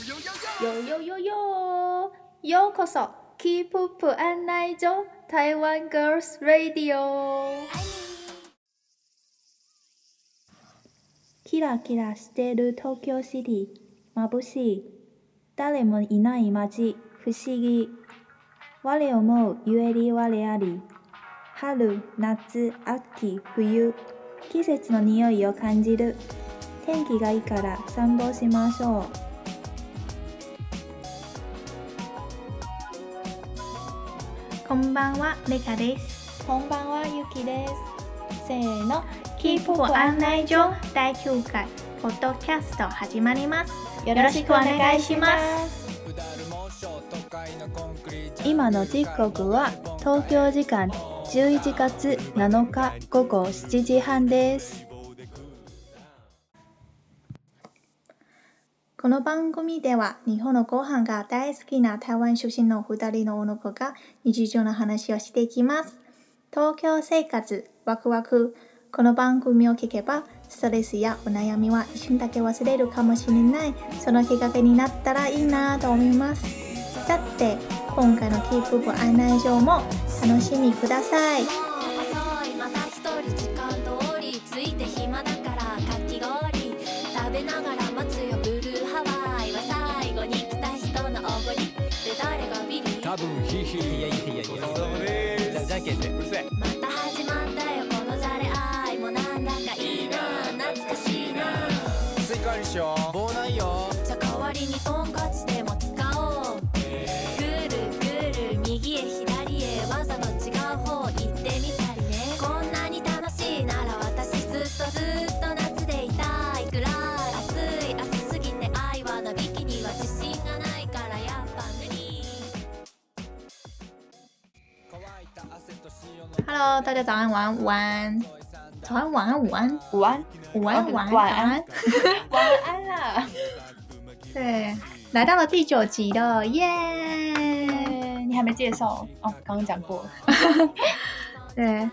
よよよよようこそキープップ案内所台湾 Girls Radio キラキラしてる東京シティ眩しい誰もいない街不思議我思うゆえり我あり春夏秋冬季節の匂いを感じる天気がいいから散歩しましょうんばんは、レカです。こんばんは、ゆきです。せーの、キープ案内所第9回ポッドキャスト始まります。よろしくお願いします。今の時刻は東京時間11月7日午後7時半です。この番組では日本のご飯が大好きな台湾出身の2人の女子が日常の話をしていきます。東京生活ワクワク。この番組を聞けばストレスやお悩みは一瞬だけ忘れるかもしれない。そのきっかけになったらいいなと思います。さて、今回のキープップ案内状も楽しみくださ。い Hello，大家早安、晚安、午安。早安、晚安、午安、午安，午安、哦晚安、晚安。晚安啦！对，来到了第九集了，耶！你还没介绍哦，刚刚讲过了。对，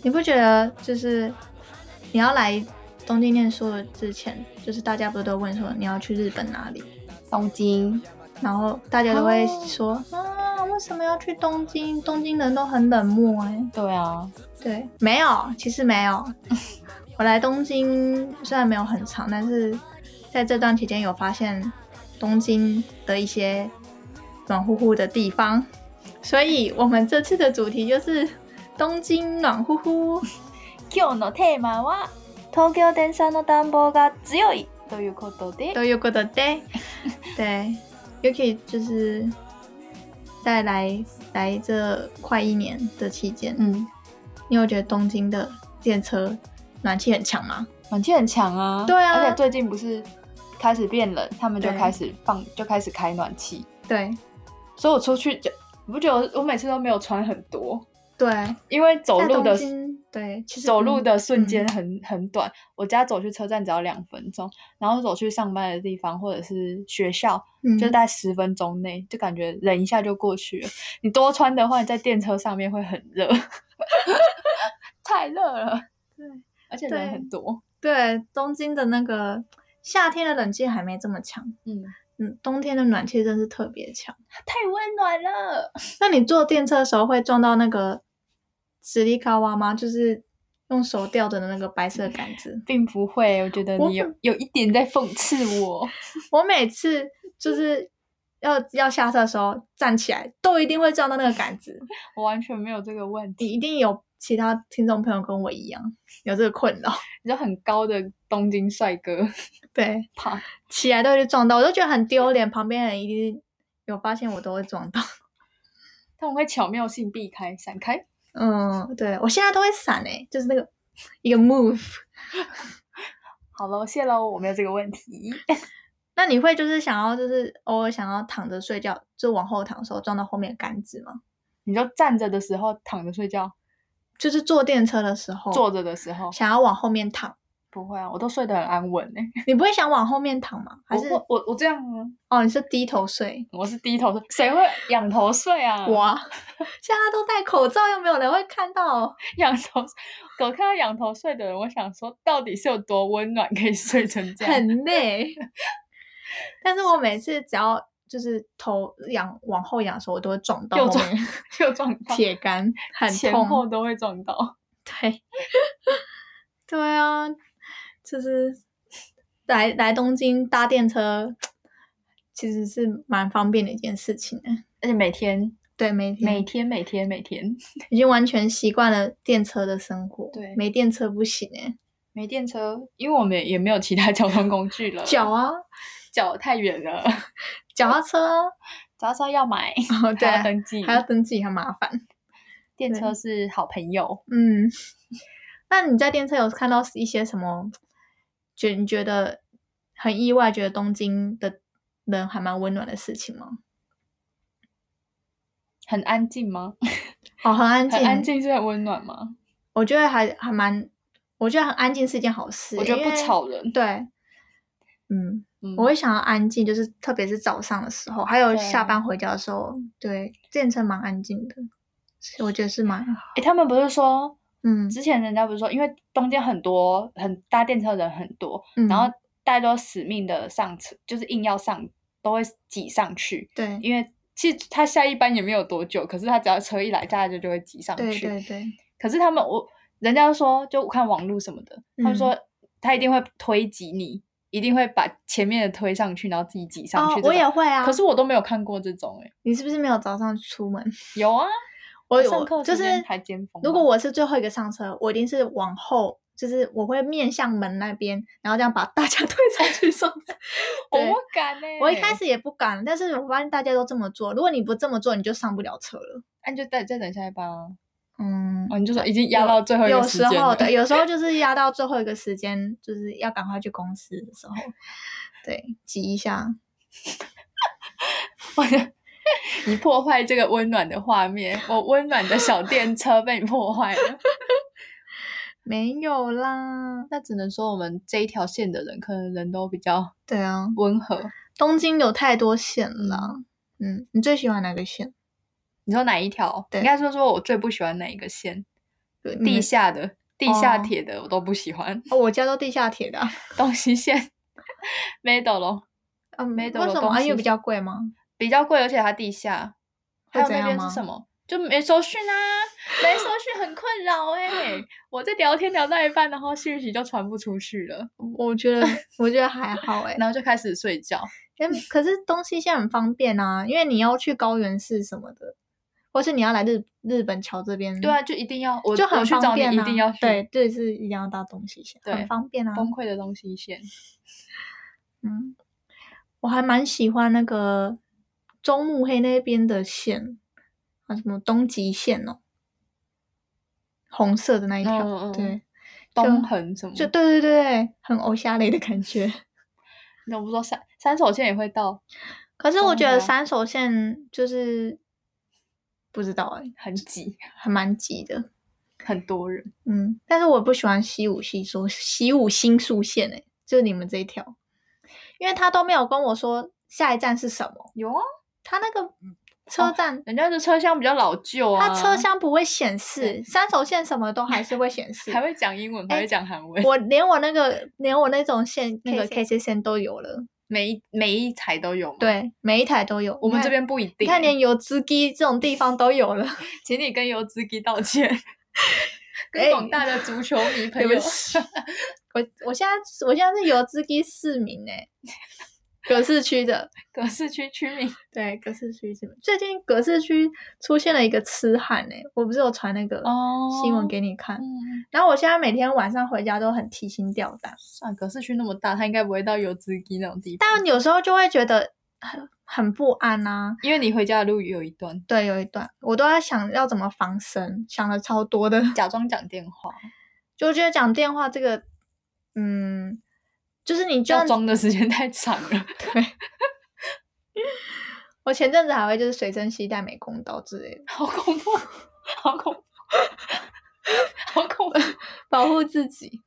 你不觉得就是你要来东京念书的之前，就是大家不是都问说你要去日本哪里，东京，然后大家都会说、啊，为什么要去东京？东京人都很冷漠哎、对啊，对，没有，其实没有。我来东京虽然没有很长，但是在这段期间有发现东京的一些暖乎乎的地方，所以我们这次的主题就是东京暖乎乎。今日のテーマは東京電車の暖房が強いということで、都有过的 day，对，Yuki 就是 在来来这快一年的期间，嗯，你有觉得东京的电车暖气很强吗？暖气很强啊。对啊。而且最近不是开始变冷，他们就开始放，就开始开暖气，对。所以我出去就，你不觉得我每次都没有穿很多，对，因为走路的对，其实走路的瞬间嗯很、很短，我家走去车站只要两分钟，然后走去上班的地方或者是学校，嗯就在十分钟内，就感觉忍一下就过去了。你多穿的话，你在电车上面会很热，太热了。对而且对人很多。对东京的那个夏天的冷气还没这么强，嗯，嗯，冬天的暖气真是特别强。太温暖了。那你坐电车的时候会撞到那个直立卡哇吗？就是用手吊着的那个白色杆子。并不会，我觉得你有有一点在讽刺我。我每次就是要要下车的时候站起来，都一定会撞到那个杆子。我完全没有这个问题你题。一定有其他听众朋友跟我一样有这个困扰，你就很高的东京帅哥，对，爬起来都会撞到，我都觉得很丢脸。旁边人一定有发现我都会撞到。但我会巧妙性避开、闪开。嗯，对我现在都会闪诶、就是那个一个 move。好了，谢喽，我没有这个问题。那你会就是想要就是偶尔想要躺着睡觉，就往后躺的时候撞到后面的杆子吗？你就站着的时候躺着睡觉，就是坐电车的时候，坐着的时候想要往后面躺，不会啊，我都睡得很安稳哎、你不会想往后面躺吗？还是我我我这样啊，哦，你是低头睡？我是低头睡，谁会仰头睡啊？我啊现在都戴口罩，又没有人会看到。仰头，我看到仰头睡的人，我想说，到底是有多温暖，可以睡成这样？很 累。但是我每次只要就是头仰往后仰的时候，我都会撞到又撞面又撞到，铁杆，很前痛。后都会撞到。对，对啊，就是来来东京搭电车，其实是蛮方便的一件事情的。而且每天对，每天每天每天每天已经完全习惯了电车的生活。对没电车不行哎、没电车，因为我们也没有其他交通工具了，脚啊，脚太远了，脚踏车啊，脚踏车要买，哦对啊还要登记，还要登记，很麻烦。电车是好朋友。嗯，那你在电车有看到一些什么？觉你觉得很意外，觉得东京的人还蛮温暖的事情吗？很安静吗？哦，很安静，很安。静是很温暖吗？我觉得还还蛮，我觉得很安静是一件好事。我觉得不吵人。对，嗯，嗯我会想要安静，就是特别是早上的时候，还有下班回家的时候，对，电车蛮安静的，是我觉得是蛮好。诶，他们不是说，嗯之前人家不是说，因为东京很多很搭电车的人很多，嗯，然后大家都死命的上车，就是硬要上，都会挤上去。对因为其实他下一班也没有多久，可是他只要车一来，大家就就会挤上去。对对，可是他们我人家说，就我看网络什么的，他们说他一定会推挤你，一定会把前面的推上去，然后自己挤上去。，哦我也。会啊。可是我都没有看过这种诶、你是不是没有早上出门？有啊，我我就是。如果我是最后一个上车，我一定是往后，就是我会面向门那边，然后这样把大家 推上去上车。我不敢呢、我一开始也不敢，但是我发现大家都这么做。如果你不这么做，你就上不了车了。那、你就再再等下一班啊。嗯，哦，你就说已经压到最后一有个时间了时候对，有时候就是压到最后一个时间，就是要赶快去公司的时候，对，挤一下。我的，你破坏这个温暖的画面，我温暖的小电车被你破坏了。没有啦，那只能说我们这一条线的人，可能人都比较对啊，温和。东京有太多线了啦。嗯，你最喜欢哪个线？你说哪一条？对应该说说我最不喜欢哪一个线？地下的、地下哦铁的我都不喜欢。哦，我家都地下铁的啊。东西线、没斗咯，嗯，没得为什么？因为比较贵吗？比较贵，而且它地下。还有那边是什么？就没收讯啊，没收 讯很困扰哎、我在聊天聊到一半，然后讯息就传不出去了，我觉得我觉得还好哎、然后就开始睡觉。因为 可是东西线很方便啊，因为你要去高原市什么的，或是你要来日日本桥这边，对啊，就一定要我就很方便、啊，一定要去对对，是一定要搭东西线，对很方便啊。崩溃的东西线。嗯，我还蛮喜欢那个中目黑那边的线，啊，什么东极线哦，红色的那一条，嗯嗯嗯对，东横什么？就对对对，很欧夏类的感觉。那我不说三三手线也会到，可是我觉得三手线就是不知道哎、很挤，还蛮挤的。很多人。嗯，但是我不喜欢西武西说西武新宿线诶、就是你们这一条，因为他都没有跟我说下一站是什么，有啊，他那个车站。人家的车厢比较老旧啊，它车厢不会显示，三手线什么都还是会显 示。还会讲英文，还哎会讲韩文，我连我那个连我那种线那个 K K C 线都有了，每一每一台都有吗？，对，每一台都有。我们这边不一定。你看，连油资机这种地方都有了。请你跟油资基道歉，跟哎广大的足球迷朋友我我现在我现在是油资机市民哎、葛市区的，葛市区区民，对，葛市区什么。最近葛市区出现了一个痴汉哎、我不是有传那个哦新闻给你看，嗯，然后我现在每天晚上回家都很提心吊胆，算葛市区那么大，他应该不会到油资基那种地方。但有时候就会觉得很很不安啊。因为你回家的路有一段，对，有一段我都在想要怎么防身，想了超多的。假装讲电话，就觉得讲电话这个，嗯，就是你就要装的时间太长了。对。我前阵子还会就是随身携带美工刀之类的，好恐怖，好恐怖，好恐怖！保护自己。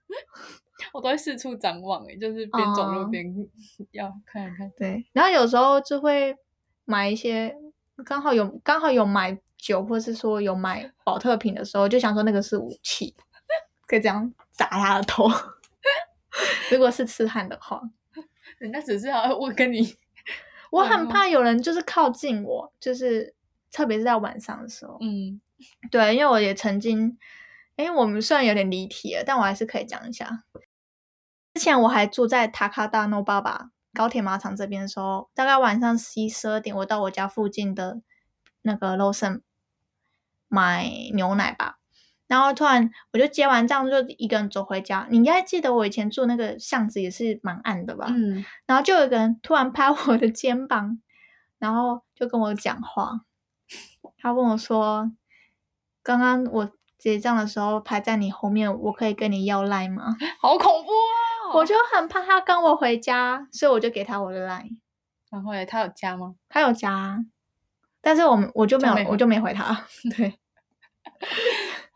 我都会四处张望，哎，就是边走路哦边 要看一看。对，然后有时候就会买一些刚好有刚好有买酒，或是说有买保特瓶的时候，就想说那个是武器，可以这样砸他的头。如果是痴汉的话，人家只是要 我跟你，我很怕有人就是靠近我，就是特别是在晚上的时候。嗯，对，因为我也曾经，哎，我们虽然有点离题了，但我还是可以讲一下。之前我还住在塔卡大诺爸爸高铁马场这边的时候，大概晚上十一十二点，我到我家附近的那个 Lawson 买牛奶吧，然后突然我就结完账就一个人走回家。你应该记得我以前住那个巷子也是蛮暗的吧？嗯，然后就有一个人突然拍我的肩膀，然后就跟我讲话。他问我说：“刚刚我结账的时候排在你后面，我可以跟你要赖吗 好恐怖啊！我就很怕他跟我回家，所以我就给他我的赖。然后嘞，他有加吗？他有加，但是我们我就没有，就没我就没回他。对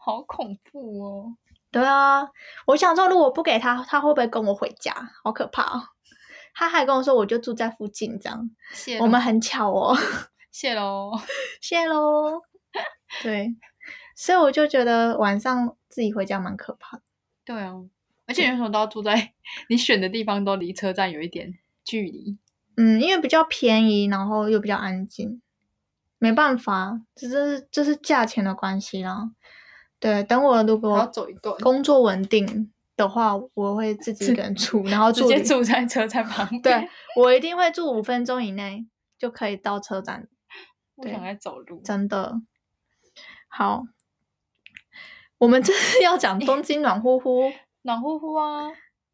好恐怖哦！对啊，我想说，如果不给他，他会不会跟我回家？好可怕哦！他还跟我说，我就住在附近，这样谢我们很巧哦。谢喽。谢喽。对，所以我就觉得晚上自己回家蛮可怕的。对啊，而且有时候都要住在你选的地方，都离车站有一点距离。嗯，因为比较便宜，然后又比较安静，没办法，这是这是价钱的关系啦。对，等我如果走一段，工作稳定的话，我会自己一个人住，然后直接住在车站旁边。对，我一定会住五分钟以内就可以到车站，不想再走路。真的。好，我们这是要讲东京暖乎乎。暖乎乎啊！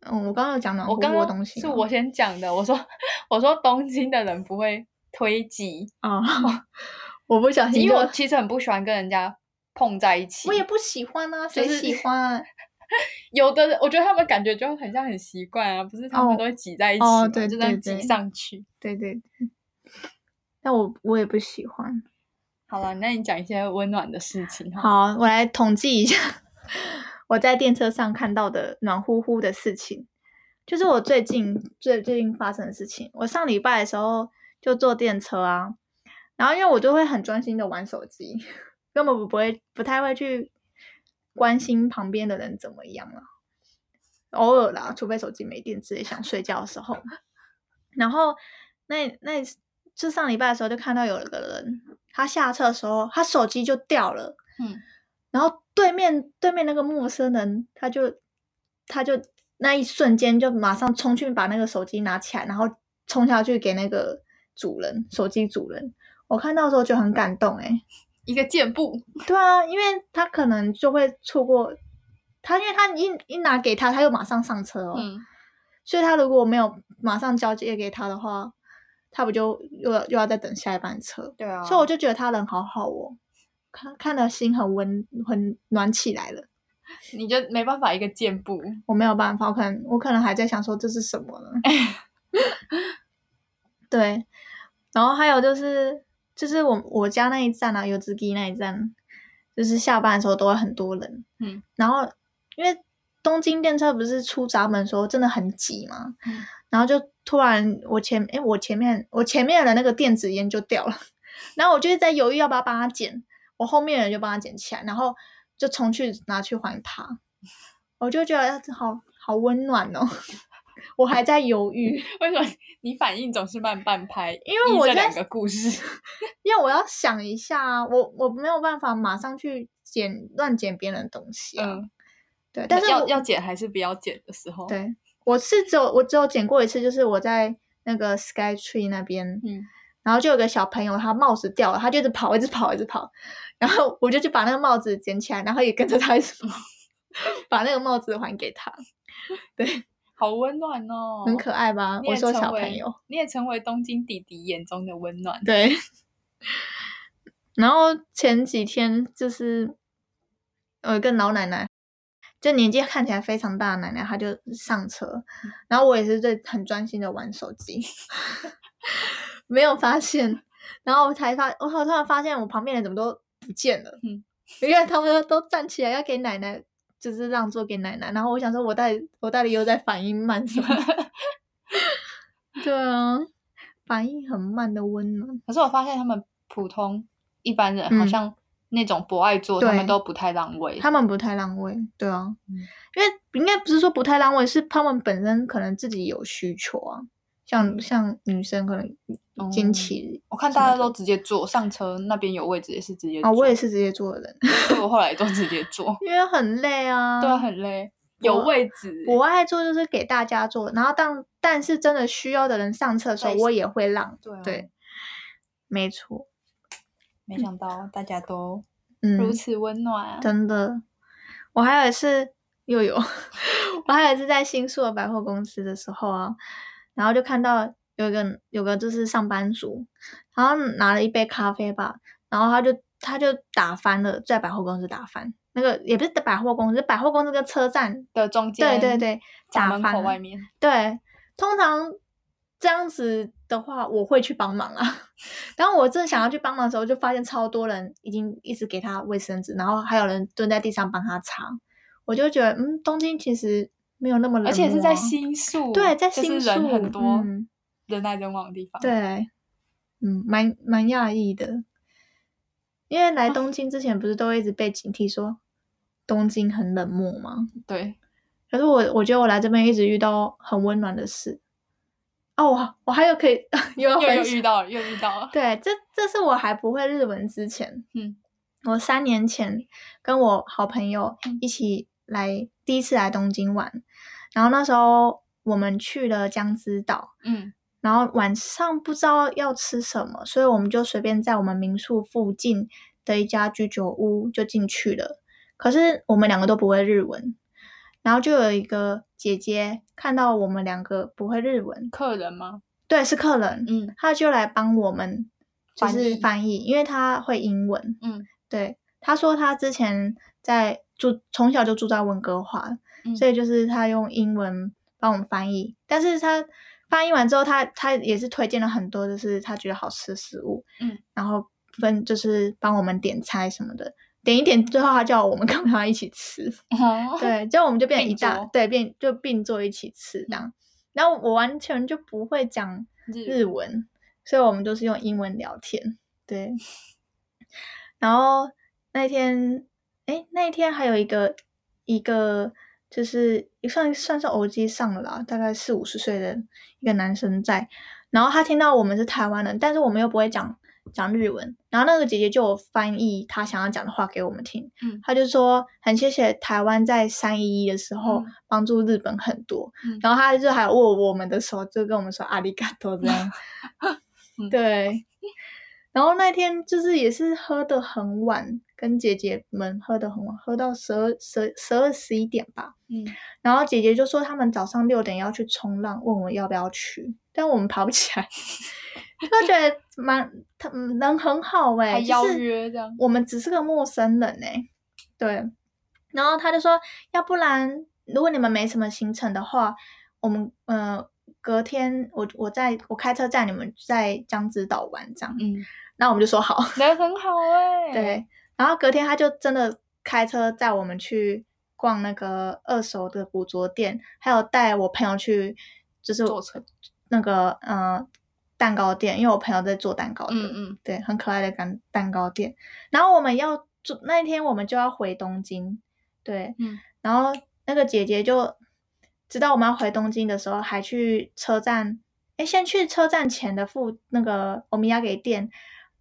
嗯，我刚刚有讲暖乎乎东是我先讲的，我说我说东京的人不会推挤，啊，我不小心，因为我其实很不喜欢跟人家碰在一起。我也不喜欢啊，谁就是喜欢？有的人，我觉得他们感觉就很像很习惯啊，不是他们哦都会挤在一起对就这样挤上去。对对对，但我我也不喜欢。好了，那你讲一些温暖的事情哈。好，我来统计一下 我在电车上看到的暖乎乎的事情，就是我最近最最近发生的事情。我上礼拜的时候就坐电车啊，然后因为我就会很专心的玩手机，根本不不会不太会去关心旁边的人怎么样了。偶尔啦，除非手机没电，自己想睡觉的时候。然后那那就上礼拜的时候就看到有一个人，他下车的时候，他手机就掉了。嗯，然后对面对面那个陌生人，他就他就那一瞬间就马上冲去把那个手机拿起来，然后冲下去给那个主人手机主人。我看到的时候就很感动诶、一个箭步，对啊，因为他可能就会错过他，因为他一一拿给他，他又马上上车哦，嗯，所以他如果没有马上交接给他的话，他不就又要又要再等下一班车？对啊所以我就觉得他人好好哦，看看的心很温很暖起来了。你就没办法一个箭步，我没有办法，我可能我可能还在想说这是什么呢？对，然后还有就是就是我我家那一站啊，油脂机那一站，就是下班的时候都会很多人，嗯，然后因为东京电车不是出闸门的时候真的很挤嘛，嗯然后就突然我前诶我前面我前面的那个电子烟就掉了，然后我就是在犹豫要不要帮他捡，我后面的人就帮他捡起来，然后就冲去拿去还他，我就觉得好好温暖哦，我还在犹豫，为什么你反应总是慢半拍？因为我这两个故事，因为我要想一下啊，我我没有办法马上去捡乱捡别人的东西啊，嗯，对，但是要要剪还是不要剪的时候，，对，我是只有我只有捡过一次，就是我在那个 Sky Tree 那边，嗯，然后就有个小朋友他帽子掉了，他就一直跑，一直跑，一直跑，然后我就去把那个帽子捡起来，然后也跟着他一起跑，把那个帽子还给他，对，好温暖哦，很可爱吧？我说小朋友，你也成为东京弟弟眼中的温暖，对。然后前几天就是有一个老奶奶，就年纪看起来非常大的奶奶，她就上车，然后我也是在很专心的玩手机，没有发现，然后我才发，我突然发现我旁边人怎么都不见了，嗯，因为他们都站起来要给奶奶，就是让座给奶奶，然后我想说我到底我到底又在反应慢什么？对啊，反应很慢的温暖。可是我发现他们普通一般人好嗯像那种不爱坐，他对们都不太让位，他们不太让位，对啊，嗯因为应该不是说不太让位，是他们本身可能自己有需求啊。像像女生可能经期我看大家都直接坐上车，那边有位置也是直接坐。啊、我也是直接坐的人，所以我后来都直接坐，因为很累啊。对啊，很累，有位置欸。我爱坐就是给大家坐，然后当但是真的需要的人上车的时候，我也会让。对啊对，没错，没想到大家都嗯，如此温暖啊。真的。我还有一次又有，我还有一次在新宿的百货公司的时候啊，然后就看到有一个有个就是上班族，然后拿了一杯咖啡吧，然后他就他就打翻了，在百货公司打翻。那个也不是百货公司，百货公司跟车站，的中间，对对，对，打翻口外面，对，通常这样子的话，我会去帮忙啊。然后我正想要去帮忙的时候，就发现超多人已经一直给他卫生纸，然后还有人蹲在地上帮他擦。我就觉得，嗯，东京其实没有那么冷而且是在新宿，对，在就是新宿人很多，嗯，人来人往的地方。，对，嗯，蛮蛮讶异的。因为来东京之前，不是都一直被警惕说东京很冷漠吗？对，可是我我觉得我来这边一直遇到很温暖的事。哦，我我还有可以 又要又遇到了，又遇到了。对，这这是我还不会日文之前，嗯，我三年前跟我好朋友嗯一起来，第一次来东京玩，然后那时候我们去了江之岛，嗯然后晚上不知道要吃什么，所以我们就随便在我们民宿附近的一家居酒屋就进去了。可是我们两个都不会日文，然后就有一个姐姐看到我们两个不会日文，客人吗？对，是客人，嗯他就来帮我们就是翻译因为他会英文。嗯对，他说他之前在住，从小就住在温哥华，嗯所以就是他用英文帮我们翻译。但是他翻译完之后，他他也是推荐了很多，就是他觉得好吃的食物，嗯，然后分就是帮我们点菜什么的，点一点，最后他叫我们 跟他一起吃，哦，对，这样我们就变成一，大对，变就并坐一起吃这样。然后我完全就不会讲日日文，所以我们都是用英文聊天。对，然后那天，哎，那一天还有一个一个就是也算算是偶机上了啦，大概四五十岁的一个男生在，然后他听到我们是台湾人，但是我们又不会讲讲日文，然后那个姐姐就有翻译他想要讲的话给我们听，嗯。他就说很谢谢台湾在三一一的时候嗯帮助日本很多，嗯。然后他就还握我们的手，就跟我们说阿里嘎多这样，嗯。对。然后那天就是也是喝的很晚，跟姐姐们喝的很晚，喝到十二、十十二、十一点吧。嗯然后姐姐就说他们早上六点要去冲浪，问我要不要去，但我们爬不起来，就觉得蛮他嗯人很好哎、还邀约这样我们只是个陌生人哎、对。然后他就说，要不然如果你们没什么行程的话，我们呃隔天我我在我开车载你们在江之岛玩这样，嗯，然后我们就说好，人很好哎，对，然后隔天他就真的开车载我们去逛那个二手的古着店，还有带我朋友去就是坐车那个呃蛋糕店，因为我朋友在做蛋糕的，嗯嗯对，很可爱的蛋蛋糕店。然后我们要住那一天我们就要回东京，对，嗯然后那个姐姐就知道我们要回东京的时候，还去车站，哎，先去车站前的附那个欧米亚给店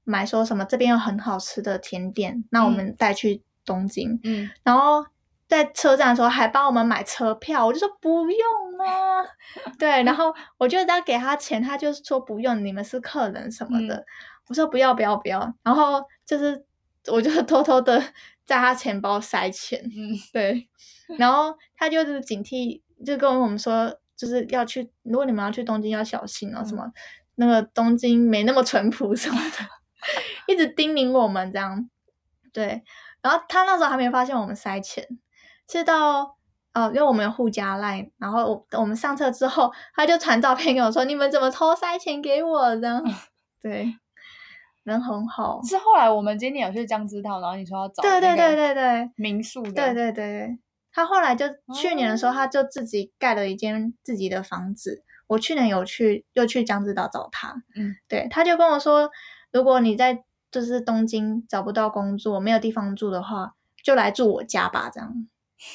买说什么这边有很好吃的甜点，那我们带去东京。嗯，然后在车站的时候还帮我们买车票，我就说不用啊，对，然后我就要给他钱，他就说不用，你们是客人什么的，嗯。我说不要不要不要，然后就是我就 偷偷的 在他钱包塞钱，嗯。对，然后他就是警惕，就跟我们说，就是要去，如果你们要去东京要小心哦，嗯。什么那个东京没那么淳朴什么的，一直叮咛我们这样，对，然后他那时候还没发现我们塞钱，是到哦，因为我们有互加 line，然后我我们上车之后，他就传照片给我说，你们怎么偷塞钱给我这样，对，人很好，是后来我们今天有去江之岛，然后你说要找对对对对对。民宿的，对对对对，他后来就去年的时候，哦他就自己盖了一间自己的房子。我去年有去，又去江之岛找他，嗯，对，他就跟我说，如果你在就是东京找不到工作，没有地方住的话，就来住我家吧，这样。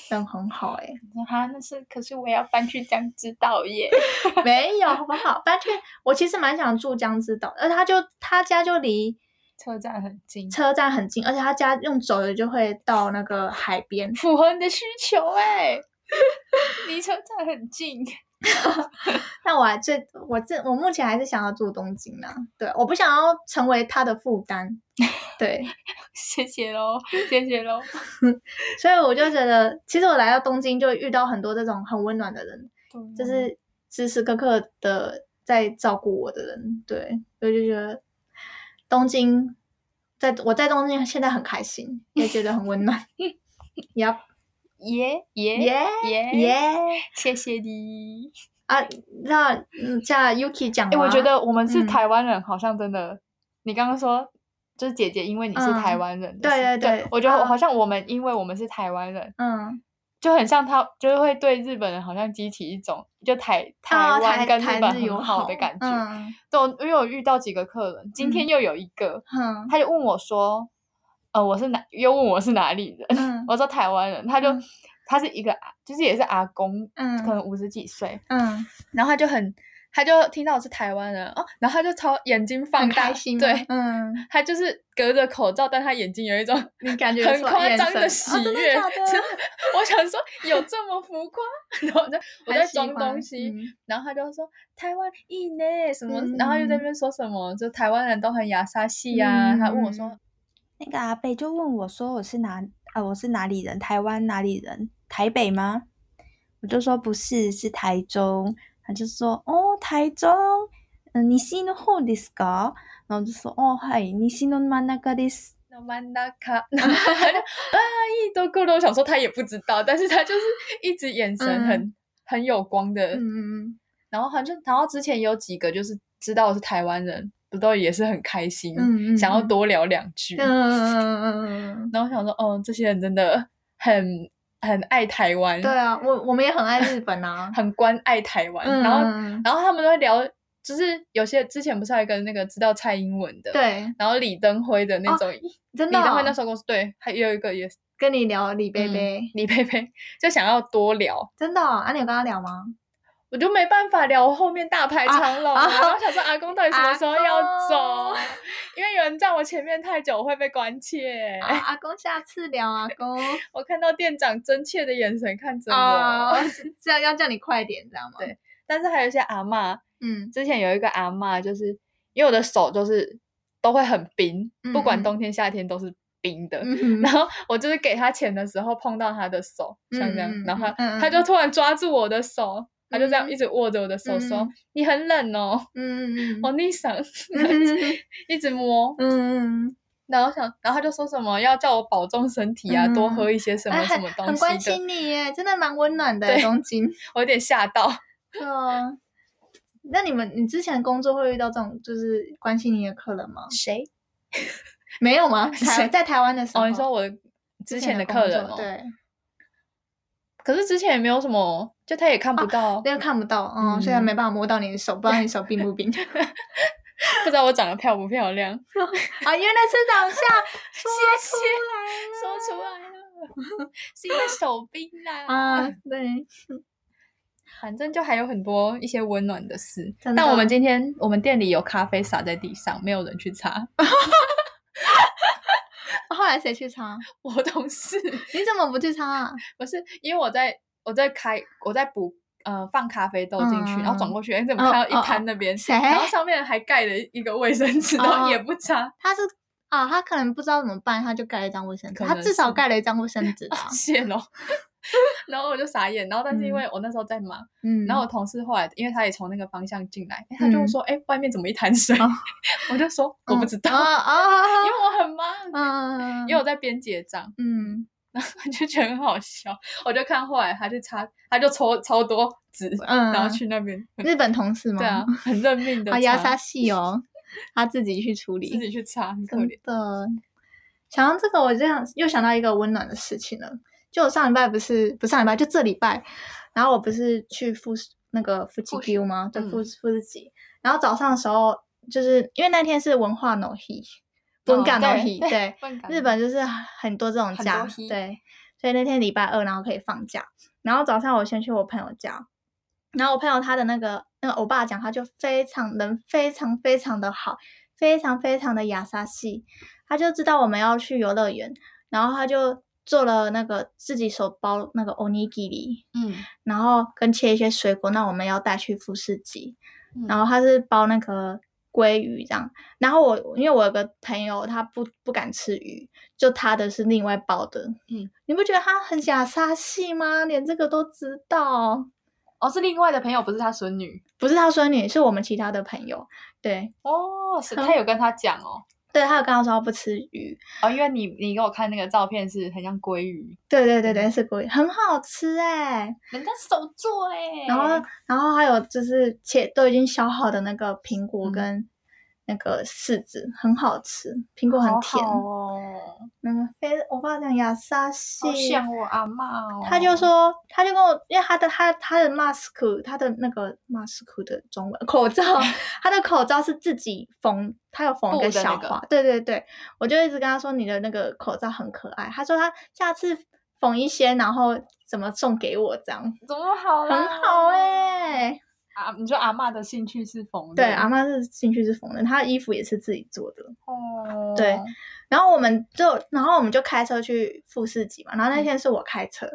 人很好哎、说 哈，那是可是我要搬去江之岛耶。没有好不好？搬去我其实蛮想住江之岛，而他就他家就离车站很近，车站很近，而且他家用走的就会到那个海边。符合你的需求哎，离车站很近。但我还最我这我目前还是想要住东京呢，对，我不想要成为他的负担，对，谢谢喽，谢谢喽。所以我就觉得，其实我来到东京就遇到很多这种很温暖的人，就是时时刻刻的在照顾我的人，对，我就觉得东京，在我在东京现在很开心，也觉得很温暖，呀耶耶耶耶耶。谢谢你。啊，那嗯，叫 Yuki 讲哎、吗，我觉得我们是嗯。台湾人，好像真的，你刚刚说就是姐姐，因为你是嗯。台湾人的对事，对对我觉得啊。好像我们因为我们是台湾人，嗯，就很像他，就是会对日本人好像激起一种就台台啊湾跟日本友很好的感觉。嗯。对，我因为我遇到几个客人，今天又有一个，嗯。他就问我说，呃，我是哪？又问我是哪里人？嗯我说台湾人，他就、嗯他是一个阿，就是也是阿公，嗯可能五十几岁，嗯，然后他就很，他就听到我是台湾人哦，然后他就超眼睛放大，开心，对，嗯，他就是隔着口罩，但他眼睛有一种你感觉很夸张的喜哦真的悦，我想说有这么浮夸，然后我在我在装东西，嗯。然后他就说台湾いい呢什么，嗯然后又在那边说什么，就台湾人都很雅沙系啊，他问我说嗯那个阿贝就问我说我是哪啊我是哪里人？台湾哪里人？台北吗？我就说不是，是台中。他就说哦，台中，嗯，西の方ですか？然后就说哦，はい、西の真ん中です。那曼达卡，然后他就啊，一都够了。我想说他也不知道，但是他就是一直眼神嗯很、很有光的，嗯嗯然后好像，然后之前有几个就是知道我是台湾人， 不都也是很开心，嗯嗯想要多聊两句。嗯嗯嗯嗯嗯，然后我想说，哦，这些人真的很很爱台湾，对，啊，我我们也很爱日本啊，很关爱台湾。嗯然后，嗯然后他们都会聊，就是有些之前不是还有一个那个知道蔡英文的，，对，然后李登辉的那种，真的哦李登辉那时候公司对，还有一个也是跟你聊李贝贝，李贝贝，就想要多聊。真的哦，啊，你有跟他聊吗？我就没办法聊后面大排长龙，啊然后想说阿公到底什么时候要走？因为有人在我前面太久，我会被关切。啊，阿公下次聊，阿公 我看到店长真切的眼神看着我，啊，这样要叫你快点，知道吗？对但是还有一些阿嬷，嗯之前有一个阿嬷，就是因为我的手就是都会很冰，不管冬天夏天都是冰的。嗯 然后我就是给他钱的时候碰到他的手，像这样，然后他、嗯嗯他就突然抓住我的手，他就这样嗯一直握着我的手说：“嗯你很冷哦，嗯嗯我逆嗓，嗯一直摸。嗯，然后想，然后他就说什么要叫我保重身体啊，嗯多喝一些什么什么东西很关，心你耶，真的蛮温暖的对东京。我有点吓到。对啊，那你们你之前工作会遇到这种就是关心你的客人吗？谁？没有吗？台谁在台湾的时候，哦，你说我之前的客人哦，作对，可是之前也没有什么，就他也看不到，那个看不到，嗯，所以没办法摸到你的手，不知道你手冰不 冰。不知道我长得漂不漂亮。啊，原来是长相，说谢谢说出来了，是因为手冰啦。啊，对，反正就还有很多一些温暖的事。的但我们今天我们店里有咖啡洒在地上，没有人去擦。后来谁去擦？我同事你怎么不去擦啊？不是因为我在我在开我在补呃放咖啡豆进去，嗯然后转过去，哎，怎么哦看到一哦摊那边？谁然后上面还盖了一个卫生纸，然后哦也不擦。他是啊，他可能不知道怎么办，他就盖了一张卫生纸，可能他至少是盖了一张卫生纸啊。谢喽。然后我就傻眼，然后但是因嗯为我那时候在忙，嗯，然后我同事后来因为他也从那个方向进来，诶他就嗯说：“哎、外面怎么一滩水？”哦 我就说：“我不知道，啊啊，因为我很忙，嗯，因为我在边结账。嗯，”我 就觉得很好笑，我就看后来他就擦，他就抽超多纸，嗯然后去那边，日本同事吗？对啊，，很认命的 啊，压沙擦，系哦，他自己去处理，自己去擦，很可怜。的。想到这个，我这样又想到一个温暖的事情了。就我上礼拜不是不上礼拜，就这礼拜，然后我不是去富士那个富士富士 Q 吗？对，嗯富士富士吉。然后早上的时候，就是因为那天是文化 no he，文感 no 哦对日本就是很多这种假对。所以那天礼拜二，然后可以放假。然后早上我先去我朋友家，然后我朋友他的那个那个欧巴讲，他就非常人非常非常的好，非常非常的雅莎系，他就知道我们要去游乐园，然后他就做了那个自己手包那个 onigiri，嗯，然后跟切一些水果，那我们要带去富士急，嗯。然后他是包那个鲑鱼这样，然后我因为我有个朋友他不不敢吃鱼，就他的是另外包的，嗯，你不觉得他很假杀气吗？连这个都知道，哦，是另外的朋友，不是他孙女。不是他孙女，是我们其他的朋友，对哦，是他有跟他讲哦，对，他有跟他说他不吃鱼，哦，因为你你给我看那个照片是很像鲑鱼，对对对对，是鲑鱼，很好吃哎、人家手做哎，然后，然后还有就是切都已经削好的那个苹果嗯。跟那个柿子，很好吃，苹果很甜。好。哦，那个非我爸讲亚沙西好，像我阿妈哦，他就说，他就跟我，因为他的他他的 mask，他的那个 mask 的中文 口罩，他的口罩是自己缝，他有缝一个小花，对对对，我就一直跟他说你的那个口罩很可爱，他说他下次缝一些，然后怎么送给我这样，怎么好啦很好哎、啊，你说阿妈的兴趣是缝的，对，阿妈是兴趣是缝的，她的衣服也是自己做的。哦，对然后我们就，然后我们就开车去富士集嘛。然后那嗯天是我开车，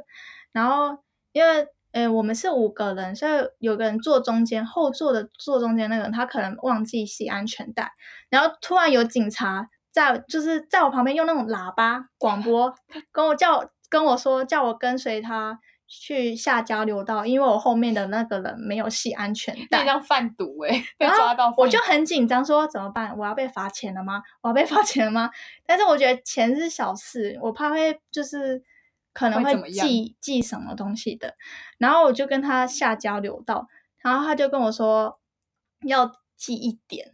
然后因为呃我们是五个人，所以有个人坐中间，后座的坐中间那个人他可能忘记系安全带，然后突然有警察在就是在我旁边用那种喇叭广播 跟我叫跟我说叫我跟随他。去下交流道，因为我后面的那个人没有系安全带，那像贩毒哎，被抓到，我就很紧张，说怎么办？我要被罚钱了吗？我要被罚钱了吗？但是我觉得钱是小事，我怕会就是可能会记记什么东西的。然后我就跟他下交流道，然后他就跟我说要记一点，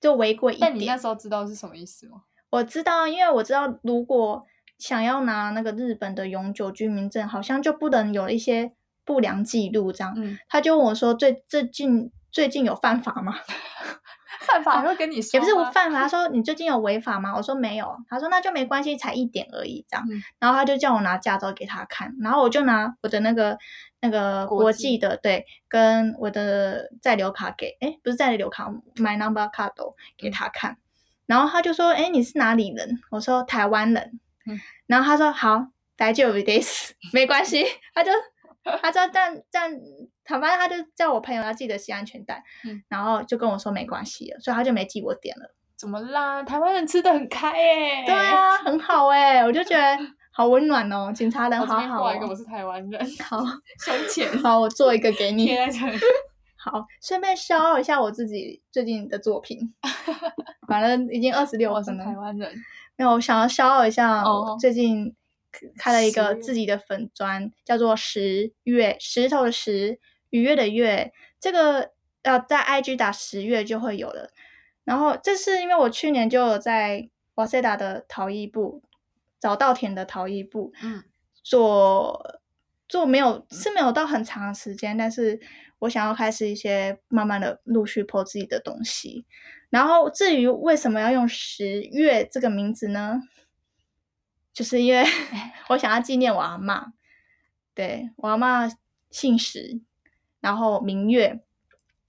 就违规一点但你那点。时候知道是什么意思吗？我知道，因为我知道如果想要拿那个日本的永久居民证，好像就不能有一些不良记录这样。嗯，他就问我说最最近最近有犯法吗？犯法还会跟你说也不是我犯法，他 说你最近有违法吗？我说没有，他说那就没关系，才一点而已这样。嗯然后他就叫我拿驾照给他看，然后我就拿我的那个那个国际的对，跟我的在留卡给，诶不是在留卡，my number card 给他看，然后他就说，诶你是哪里人？我说台湾人，嗯然后他说好，大丈夫です，没关系，他就他说但但他反正他就叫我朋友要记得系安全带，嗯然后就跟我说没关系了，所以他就没记我点了。怎么啦？台湾人吃的很开耶。对啊，很好哎、我就觉得好温暖哦，警察人好好、边挂一个，我哦。是台湾人，好胸前好，我做一个给你。好，顺便消耗一下我自己最近的作品，反正已经二十六我是分了。台湾人，没有，我想要消耗一下最近开了一个自己的粉砖，叫做十月，石头的石，愉悦的悦。这个呃，在 IG 打十月就会有了。然后这是因为我去年就有在瓦塞达的陶艺部，早稻田的陶艺部，嗯，做做没有是没有到很长时间，但是我想要开始一些慢慢的陆续破自己的东西。然后至于为什么要用十月这个名字呢？就是因为 我想要纪念我阿嬷，对我阿嬷姓石，然后明月，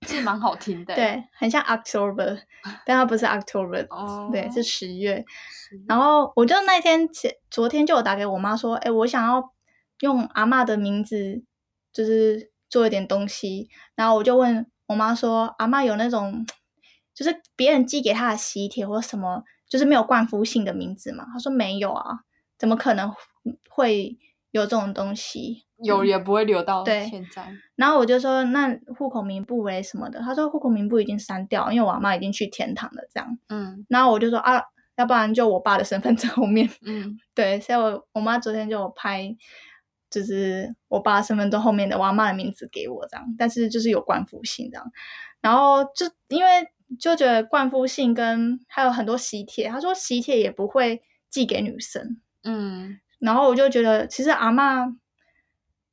是蛮好听的。，对，很像 October，但它不是 October，、哦，对，是十月。然后我就那天前昨天就有打给我妈说，哎，我想要用阿嬷的名字，就是做一点东西。然后我就问我妈说，阿嬷有那种，就是别人寄给他的喜帖或什么，就是没有冠夫姓的名字嘛？他说没有啊，怎么可能会有这种东西？有也不会留到现在。然后我就说，那户口名簿为什么的？他说户口名簿已经删掉，因为我阿妈已经去天堂了，这样。嗯然后我就说啊，要不然就我爸的身份证后面。嗯，对，所以我我妈昨天就拍，就是我爸身份证后面的我阿妈的名字给我这样，但是就是有冠夫姓这样，然后就因为就觉得冠夫姓跟还有很多喜帖，他说喜帖也不会寄给女生，嗯，然后我就觉得其实阿嬷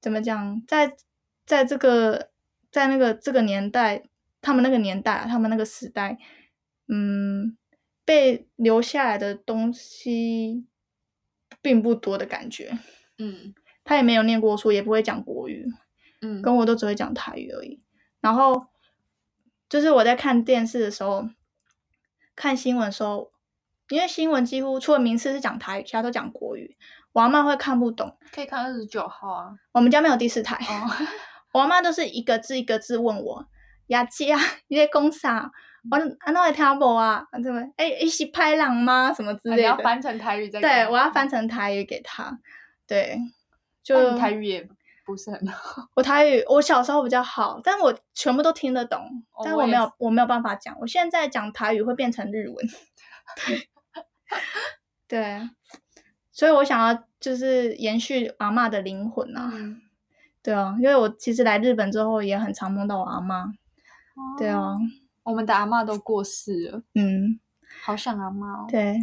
怎么讲，在在这个在那个这个年代，他们那个年代，他们那个时代，嗯，被留下来的东西并不多的感觉。嗯他也没有念过书，也不会讲国语，嗯，跟我都只会讲台语而已。然后就是我在看电视的时候，看新闻的时候，因为新闻几乎除了名次是讲台语，其他都讲国语，我阿妈会看不懂。可以看二十九号啊。我们家没有第四台，哦，我阿妈都是一个字一个字问我：“雅琪啊，你在讲啥？我啊那会听无啊？怎么？哎、欸，是拍狼吗？什么之你类的？”要翻成台语再给对，我要翻成台语给他。对，就台语也不是很好。我台语，我小时候比较好，但我全部都听得懂，哦但我没有，我没有办法讲。我现在讲台语会变成日文，对对，所以我想要就是延续阿嬷的灵魂啊，嗯，对啊，因为我其实来日本之后也很常梦到我阿嬷，对啊，哦，我们的阿嬷都过世了，嗯，好想阿嬷哦。对，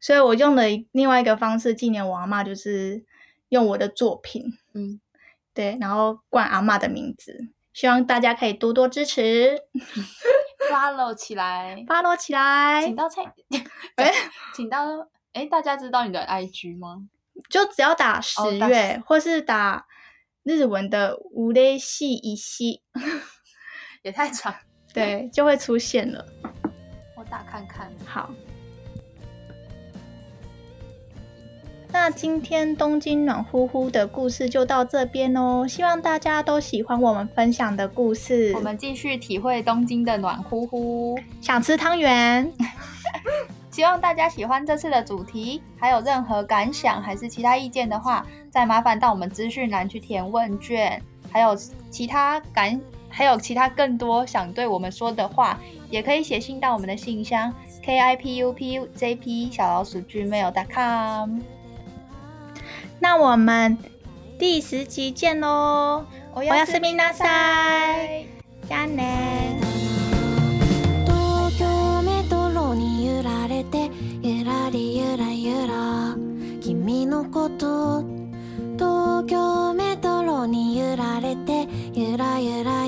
所以我用了一另外一个方式纪念我阿嬷，就是用我的作品，嗯，对，然后冠阿嬷的名字，希望大家可以多多支持。，follow 起来，follow 起来请，到菜，哎请到哎，大家知道你的 IG 吗？就只要打十月，或是打日文的五类系一系，也太长，对，就会出现了。我打看看。好，那今天东京暖乎乎的故事就到这边哦，希望大家都喜欢我们分享的故事。我们继续体会东京的暖乎乎。想吃汤圆，希望大家喜欢这次的主题，还有任何感想还是其他意见的话，再麻烦到我们资讯栏去填问卷，还有其他感，还有其他更多想对我们说的话，也可以写信到我们的信箱 k i p u p u j p 小老鼠 gmail.com。那我们第十集见喽！おおやすみなさい。じゃあね。東京メトロに揺られてゆらりゆらゆら君のこと東京メトロに揺られてゆらゆら